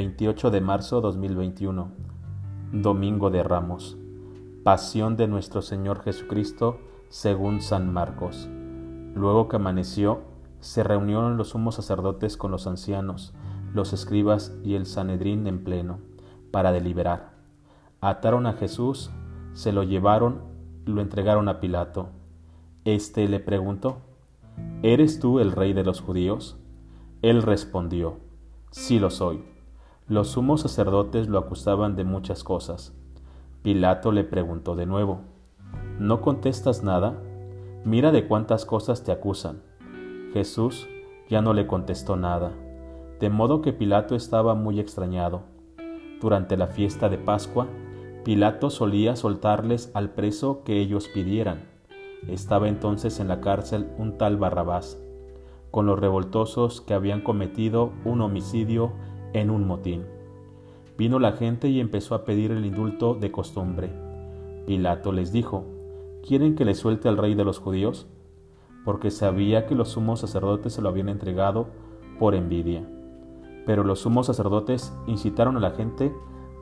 28 de marzo 2021, Domingo de Ramos, Pasión de nuestro Señor Jesucristo según San Marcos. Luego que amaneció, se reunieron los sumos sacerdotes con los ancianos, los escribas y el Sanedrín en pleno, para deliberar. Ataron a Jesús, se lo llevaron, lo entregaron a Pilato. Este le preguntó, ¿Eres tú el rey de los judíos? Él respondió, Sí lo soy. Los sumos sacerdotes lo acusaban de muchas cosas. Pilato le preguntó de nuevo, ¿No contestas nada? Mira de cuántas cosas te acusan. Jesús ya no le contestó nada, de modo que Pilato estaba muy extrañado. Durante la fiesta de Pascua, Pilato solía soltarles al preso que ellos pidieran. Estaba entonces en la cárcel un tal Barrabás, con los revoltosos que habían cometido un homicidio en un motín. Vino la gente y empezó a pedir el indulto de costumbre. Pilato les dijo, ¿quieren que le suelte al rey de los judíos? Porque sabía que los sumos sacerdotes se lo habían entregado por envidia. Pero los sumos sacerdotes incitaron a la gente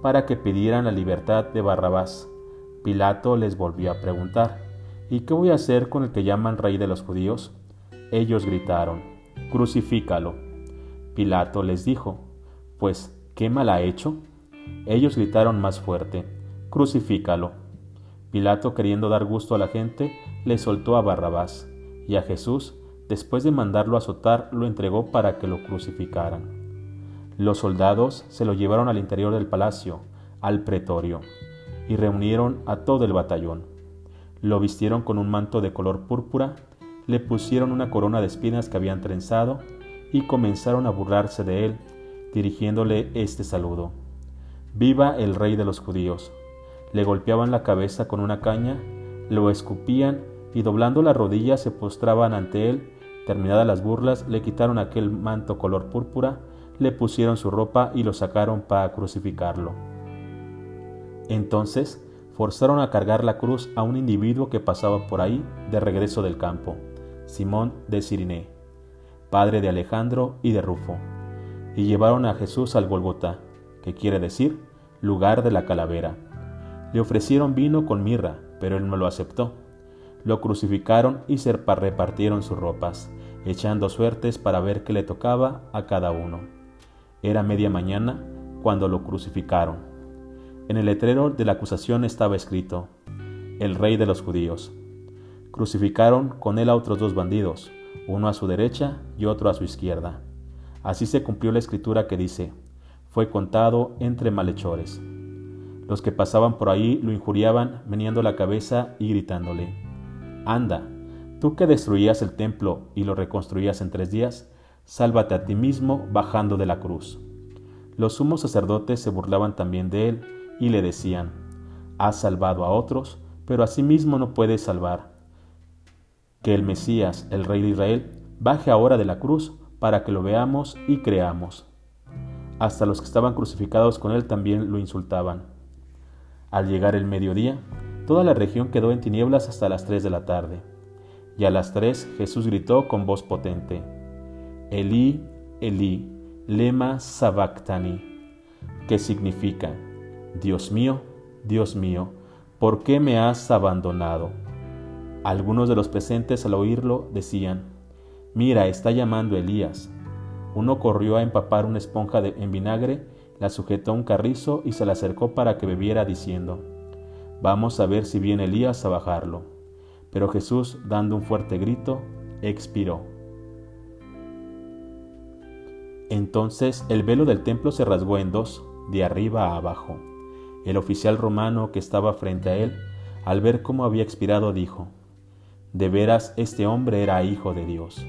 para que pidieran la libertad de Barrabás. Pilato les volvió a preguntar, ¿y qué voy a hacer con el que llaman rey de los judíos? Ellos gritaron, Crucifícalo. Pilato les dijo, Pues, ¿qué mal ha hecho? Ellos gritaron más fuerte, Crucifícalo. Pilato, queriendo dar gusto a la gente, le soltó a Barrabás, y a Jesús, después de mandarlo azotar, lo entregó para que lo crucificaran. Los soldados se lo llevaron al interior del palacio, al pretorio, y reunieron a todo el batallón. Lo vistieron con un manto de color púrpura le pusieron una corona de espinas que habían trenzado y comenzaron a burlarse de él, dirigiéndole este saludo. Viva el rey de los judíos. Le golpeaban la cabeza con una caña, lo escupían y doblando las rodillas se postraban ante él. Terminadas las burlas, le quitaron aquel manto color púrpura, le pusieron su ropa y lo sacaron para crucificarlo. Entonces forzaron a cargar la cruz a un individuo que pasaba por ahí de regreso del campo. Simón de Siriné, padre de Alejandro y de Rufo, y llevaron a Jesús al Golgota, que quiere decir lugar de la calavera. Le ofrecieron vino con mirra, pero él no lo aceptó. Lo crucificaron y se repartieron sus ropas, echando suertes para ver qué le tocaba a cada uno. Era media mañana cuando lo crucificaron. En el letrero de la acusación estaba escrito, El Rey de los Judíos. Crucificaron con él a otros dos bandidos, uno a su derecha y otro a su izquierda. Así se cumplió la escritura que dice, fue contado entre malhechores. Los que pasaban por ahí lo injuriaban, meneando la cabeza y gritándole, Anda, tú que destruías el templo y lo reconstruías en tres días, sálvate a ti mismo bajando de la cruz. Los sumos sacerdotes se burlaban también de él y le decían, Has salvado a otros, pero a sí mismo no puedes salvar que el Mesías, el Rey de Israel, baje ahora de la cruz para que lo veamos y creamos. Hasta los que estaban crucificados con él también lo insultaban. Al llegar el mediodía, toda la región quedó en tinieblas hasta las tres de la tarde. Y a las tres Jesús gritó con voz potente, Elí, Elí, lema sabactani, que significa, Dios mío, Dios mío, ¿por qué me has abandonado? Algunos de los presentes al oírlo decían, Mira, está llamando Elías. Uno corrió a empapar una esponja en vinagre, la sujetó a un carrizo y se la acercó para que bebiera, diciendo, Vamos a ver si viene Elías a bajarlo. Pero Jesús, dando un fuerte grito, expiró. Entonces el velo del templo se rasgó en dos, de arriba a abajo. El oficial romano que estaba frente a él, al ver cómo había expirado, dijo, de veras este hombre era hijo de Dios.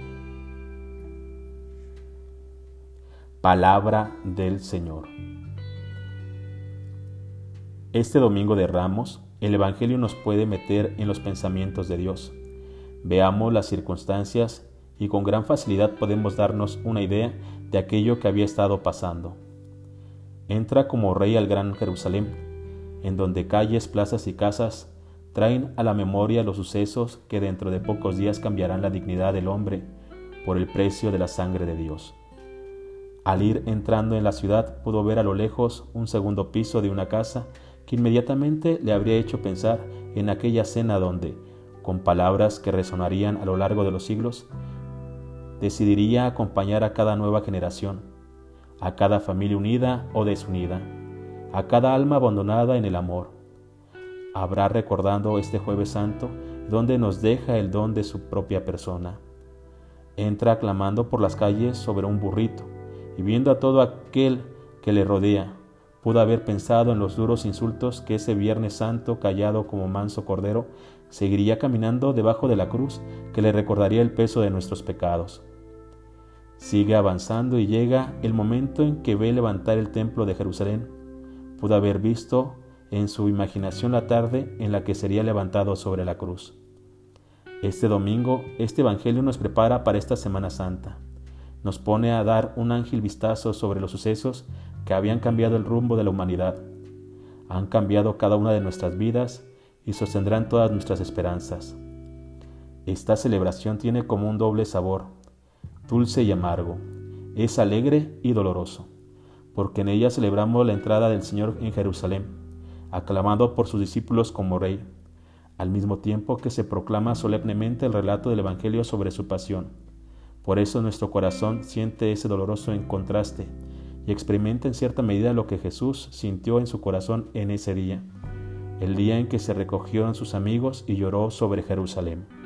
Palabra del Señor. Este domingo de Ramos, el Evangelio nos puede meter en los pensamientos de Dios. Veamos las circunstancias y con gran facilidad podemos darnos una idea de aquello que había estado pasando. Entra como rey al gran Jerusalén, en donde calles, plazas y casas traen a la memoria los sucesos que dentro de pocos días cambiarán la dignidad del hombre por el precio de la sangre de Dios. Al ir entrando en la ciudad pudo ver a lo lejos un segundo piso de una casa que inmediatamente le habría hecho pensar en aquella cena donde, con palabras que resonarían a lo largo de los siglos, decidiría acompañar a cada nueva generación, a cada familia unida o desunida, a cada alma abandonada en el amor. Habrá recordando este jueves santo donde nos deja el don de su propia persona. Entra clamando por las calles sobre un burrito y viendo a todo aquel que le rodea, pudo haber pensado en los duros insultos que ese Viernes Santo, callado como manso cordero, seguiría caminando debajo de la cruz que le recordaría el peso de nuestros pecados. Sigue avanzando y llega el momento en que ve levantar el templo de Jerusalén. Pudo haber visto en su imaginación la tarde en la que sería levantado sobre la cruz. Este domingo, este Evangelio nos prepara para esta Semana Santa. Nos pone a dar un ángel vistazo sobre los sucesos que habían cambiado el rumbo de la humanidad. Han cambiado cada una de nuestras vidas y sostendrán todas nuestras esperanzas. Esta celebración tiene como un doble sabor, dulce y amargo. Es alegre y doloroso, porque en ella celebramos la entrada del Señor en Jerusalén, aclamado por sus discípulos como Rey al mismo tiempo que se proclama solemnemente el relato del Evangelio sobre su pasión. Por eso nuestro corazón siente ese doloroso en contraste y experimenta en cierta medida lo que Jesús sintió en su corazón en ese día, el día en que se recogió en sus amigos y lloró sobre Jerusalén.